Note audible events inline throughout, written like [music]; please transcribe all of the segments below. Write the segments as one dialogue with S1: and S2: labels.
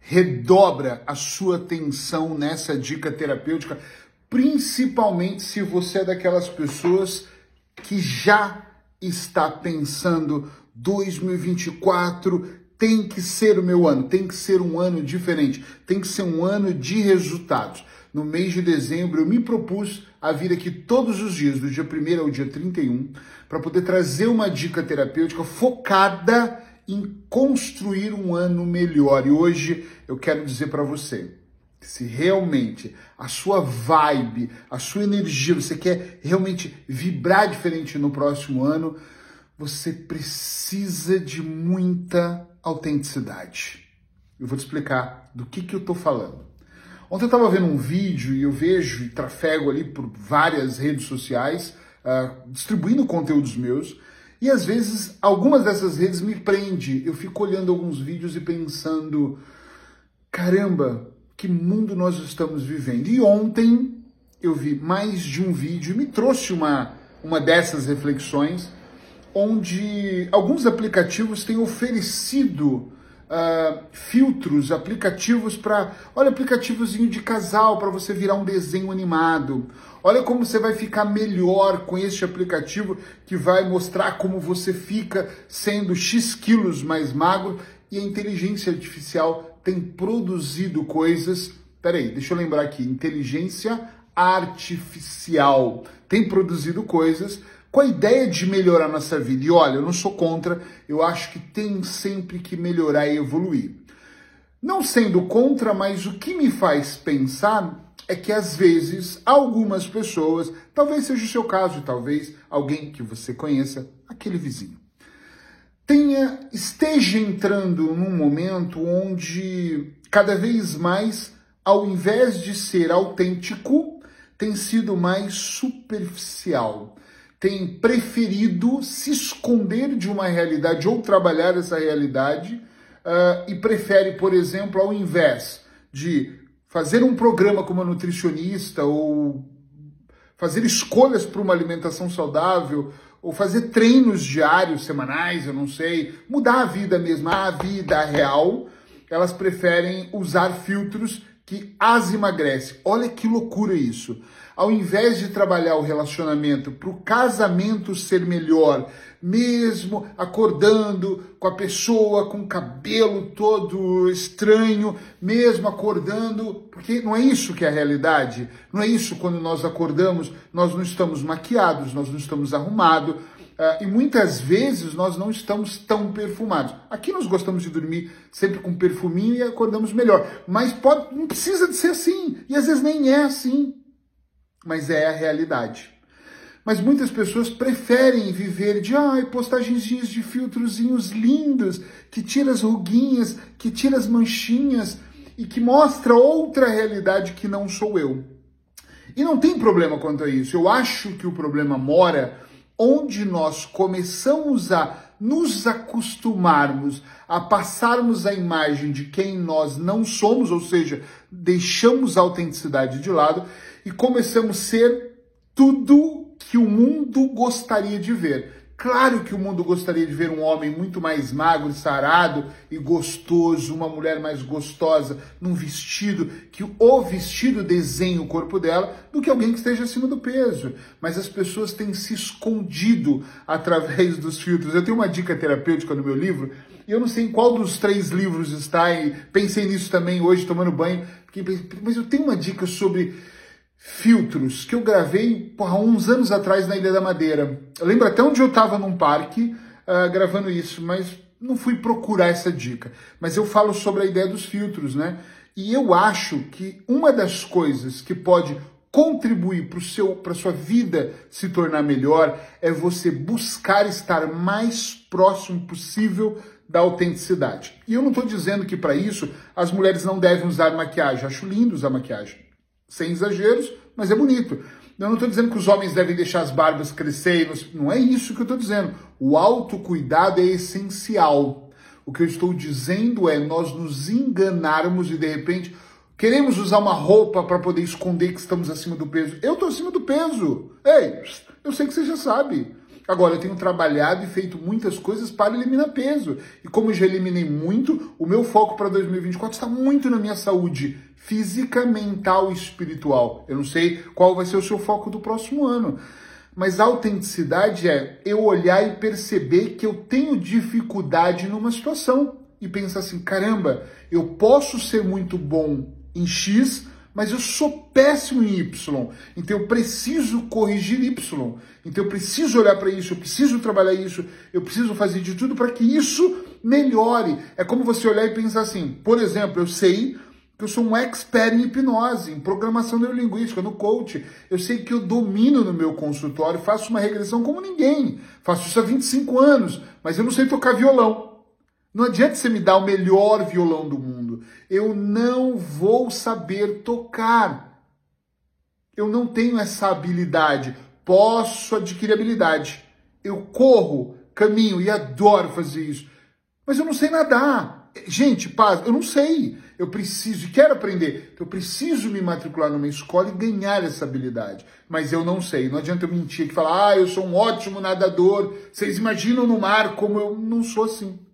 S1: redobra a sua atenção nessa dica terapêutica, principalmente se você é daquelas pessoas que já está pensando 2024 tem que ser o meu ano, tem que ser um ano diferente, tem que ser um ano de resultados. No mês de dezembro, eu me propus a vir aqui todos os dias, do dia 1 ao dia 31, para poder trazer uma dica terapêutica focada em construir um ano melhor. E hoje eu quero dizer para você, se realmente a sua vibe, a sua energia, você quer realmente vibrar diferente no próximo ano, você precisa de muita autenticidade. Eu vou te explicar do que, que eu estou falando. Ontem eu estava vendo um vídeo e eu vejo e trafego ali por várias redes sociais, uh, distribuindo conteúdos meus, e às vezes algumas dessas redes me prende. Eu fico olhando alguns vídeos e pensando, caramba, que mundo nós estamos vivendo. E ontem eu vi mais de um vídeo e me trouxe uma, uma dessas reflexões, onde alguns aplicativos têm oferecido uh, filtros, aplicativos para. Olha, aplicativozinho de casal para você virar um desenho animado. Olha como você vai ficar melhor com este aplicativo que vai mostrar como você fica sendo X quilos mais magro e a inteligência artificial tem produzido coisas. Peraí, deixa eu lembrar aqui: inteligência artificial tem produzido coisas com a ideia de melhorar nossa vida. E olha, eu não sou contra, eu acho que tem sempre que melhorar e evoluir. Não sendo contra, mas o que me faz pensar é que às vezes algumas pessoas, talvez seja o seu caso, talvez alguém que você conheça, aquele vizinho, tenha esteja entrando num momento onde cada vez mais, ao invés de ser autêntico, tem sido mais superficial tem preferido se esconder de uma realidade ou trabalhar essa realidade uh, e prefere, por exemplo, ao invés de fazer um programa como nutricionista ou fazer escolhas para uma alimentação saudável ou fazer treinos diários, semanais, eu não sei, mudar a vida mesmo, a vida real, elas preferem usar filtros que as emagrece. Olha que loucura isso. Ao invés de trabalhar o relacionamento para o casamento ser melhor, mesmo acordando com a pessoa com o cabelo todo estranho, mesmo acordando, porque não é isso que é a realidade. Não é isso quando nós acordamos, nós não estamos maquiados, nós não estamos arrumados, e muitas vezes nós não estamos tão perfumados. Aqui nós gostamos de dormir sempre com perfuminho e acordamos melhor. Mas pode, não precisa de ser assim. E às vezes nem é assim. Mas é a realidade. Mas muitas pessoas preferem viver de ai, postagenzinhos de filtrozinhos lindos, que tira as ruguinhas, que tira as manchinhas e que mostra outra realidade que não sou eu. E não tem problema quanto a isso. Eu acho que o problema mora onde nós começamos a nos acostumarmos a passarmos a imagem de quem nós não somos, ou seja, deixamos a autenticidade de lado e começamos a ser tudo que o mundo gostaria de ver. Claro que o mundo gostaria de ver um homem muito mais magro, sarado e gostoso, uma mulher mais gostosa num vestido que o vestido desenhe o corpo dela, do que alguém que esteja acima do peso. Mas as pessoas têm se escondido através dos filtros. Eu tenho uma dica terapêutica no meu livro, e eu não sei em qual dos três livros está, e pensei nisso também hoje tomando banho, mas eu tenho uma dica sobre filtros que eu gravei há uns anos atrás na Ilha da Madeira. Eu lembro até onde eu estava num parque uh, gravando isso, mas não fui procurar essa dica. Mas eu falo sobre a ideia dos filtros, né? E eu acho que uma das coisas que pode contribuir para a sua vida se tornar melhor é você buscar estar mais próximo possível da autenticidade. E eu não estou dizendo que para isso as mulheres não devem usar maquiagem. Acho lindo usar maquiagem sem exageros, mas é bonito. Eu não estou dizendo que os homens devem deixar as barbas crescer, não é isso que eu estou dizendo. O autocuidado é essencial. O que eu estou dizendo é nós nos enganarmos e de repente queremos usar uma roupa para poder esconder que estamos acima do peso. Eu estou acima do peso. Ei, eu sei que você já sabe. Agora, eu tenho trabalhado e feito muitas coisas para eliminar peso. E como já eliminei muito, o meu foco para 2024 está muito na minha saúde física, mental e espiritual. Eu não sei qual vai ser o seu foco do próximo ano. Mas a autenticidade é eu olhar e perceber que eu tenho dificuldade numa situação e pensar assim: caramba, eu posso ser muito bom em X, mas eu sou péssimo em Y. Então eu preciso corrigir Y. Então eu preciso olhar para isso, eu preciso trabalhar isso, eu preciso fazer de tudo para que isso melhore. É como você olhar e pensar assim, por exemplo, eu sei que eu sou um expert em hipnose, em programação neurolinguística, no coach. Eu sei que eu domino no meu consultório, faço uma regressão como ninguém. Faço isso há 25 anos, mas eu não sei tocar violão. Não adianta você me dar o melhor violão do mundo. Eu não vou saber tocar. Eu não tenho essa habilidade. Posso adquirir habilidade. Eu corro, caminho e adoro fazer isso. Mas eu não sei nadar. Gente, paz, eu não sei. Eu preciso e quero aprender. Eu preciso me matricular numa escola e ganhar essa habilidade. Mas eu não sei. Não adianta eu mentir e falar, ah, eu sou um ótimo nadador. Vocês imaginam no mar como eu não sou assim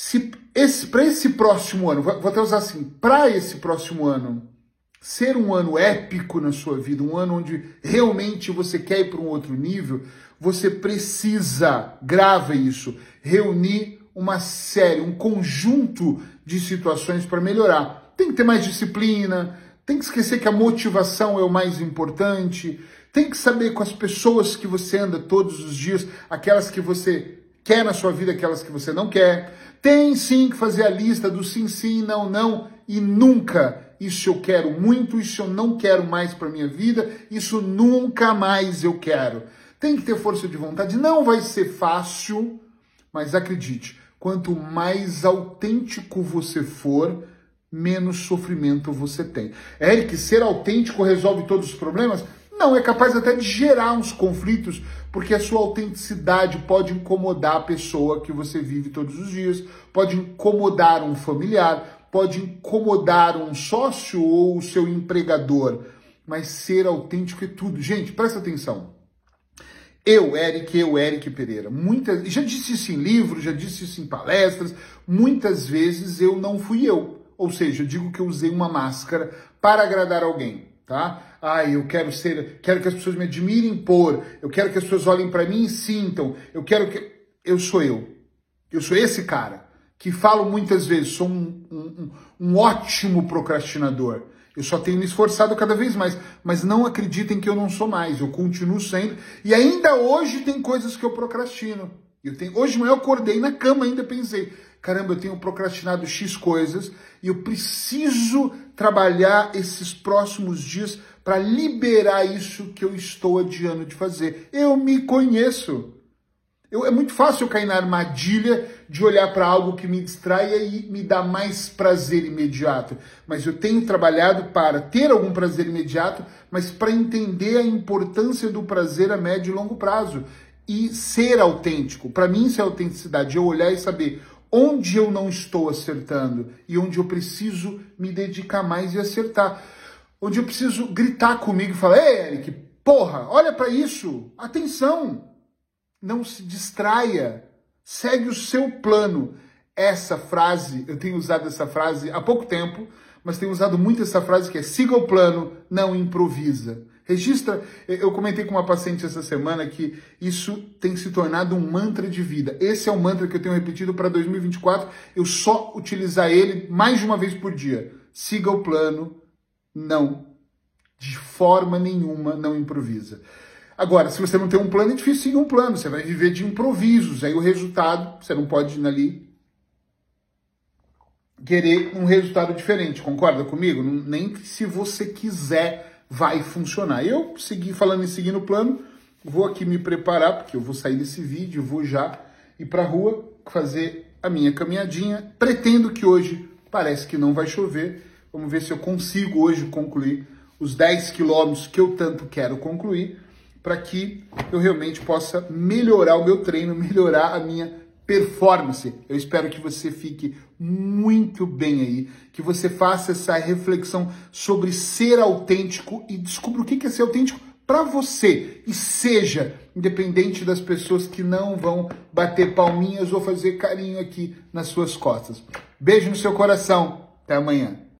S1: se esse para esse próximo ano, vou até usar assim, para esse próximo ano ser um ano épico na sua vida, um ano onde realmente você quer ir para um outro nível, você precisa, grava isso, reunir uma série, um conjunto de situações para melhorar. Tem que ter mais disciplina, tem que esquecer que a motivação é o mais importante, tem que saber com as pessoas que você anda todos os dias, aquelas que você quer na sua vida, aquelas que você não quer. Tem sim que fazer a lista do sim, sim, não, não e nunca. Isso eu quero muito, isso eu não quero mais para minha vida, isso nunca mais eu quero. Tem que ter força de vontade. Não vai ser fácil, mas acredite, quanto mais autêntico você for, menos sofrimento você tem. Que ser autêntico resolve todos os problemas? Não, é capaz até de gerar uns conflitos, porque a sua autenticidade pode incomodar a pessoa que você vive todos os dias, pode incomodar um familiar, pode incomodar um sócio ou o seu empregador. Mas ser autêntico é tudo. Gente, presta atenção. Eu, Eric, eu, Eric Pereira, muitas, já disse isso em livros, já disse isso em palestras, muitas vezes eu não fui eu. Ou seja, eu digo que eu usei uma máscara para agradar alguém tá? Ah, eu quero ser, quero que as pessoas me admirem por, eu quero que as pessoas olhem para mim e sintam, eu quero que eu sou eu, eu sou esse cara que falo muitas vezes, sou um, um, um ótimo procrastinador. Eu só tenho me esforçado cada vez mais, mas não acreditem que eu não sou mais, eu continuo sendo. E ainda hoje tem coisas que eu procrastino. Eu tenho, hoje de manhã eu acordei na cama ainda pensei, caramba, eu tenho procrastinado X coisas e eu preciso trabalhar esses próximos dias para liberar isso que eu estou adiando de fazer. Eu me conheço. Eu, é muito fácil eu cair na armadilha de olhar para algo que me distraia e me dá mais prazer imediato. Mas eu tenho trabalhado para ter algum prazer imediato, mas para entender a importância do prazer a médio e longo prazo. E ser autêntico. Para mim, isso é autenticidade. Eu olhar e saber onde eu não estou acertando e onde eu preciso me dedicar mais e acertar. Onde eu preciso gritar comigo e falar: Ei, Eric, porra, olha para isso, atenção, não se distraia, segue o seu plano. Essa frase, eu tenho usado essa frase há pouco tempo, mas tenho usado muito essa frase que é: siga o plano, não improvisa. Registra, eu comentei com uma paciente essa semana que isso tem se tornado um mantra de vida. Esse é o mantra que eu tenho repetido para 2024. Eu só utilizar ele mais de uma vez por dia. Siga o plano, não. De forma nenhuma, não improvisa. Agora, se você não tem um plano, é difícil seguir um plano. Você vai viver de improvisos. Aí o resultado, você não pode ali querer um resultado diferente. Concorda comigo? Nem se você quiser vai funcionar. Eu segui falando em seguir no plano, vou aqui me preparar, porque eu vou sair desse vídeo, vou já ir para a rua fazer a minha caminhadinha. Pretendo que hoje parece que não vai chover. Vamos ver se eu consigo hoje concluir os 10 quilômetros que eu tanto quero concluir, para que eu realmente possa melhorar o meu treino, [laughs] melhorar a minha performance. Eu espero que você fique muito bem aí, que você faça essa reflexão sobre ser autêntico e descubra o que é ser autêntico para você e seja independente das pessoas que não vão bater palminhas ou fazer carinho aqui nas suas costas. Beijo no seu coração. Até amanhã.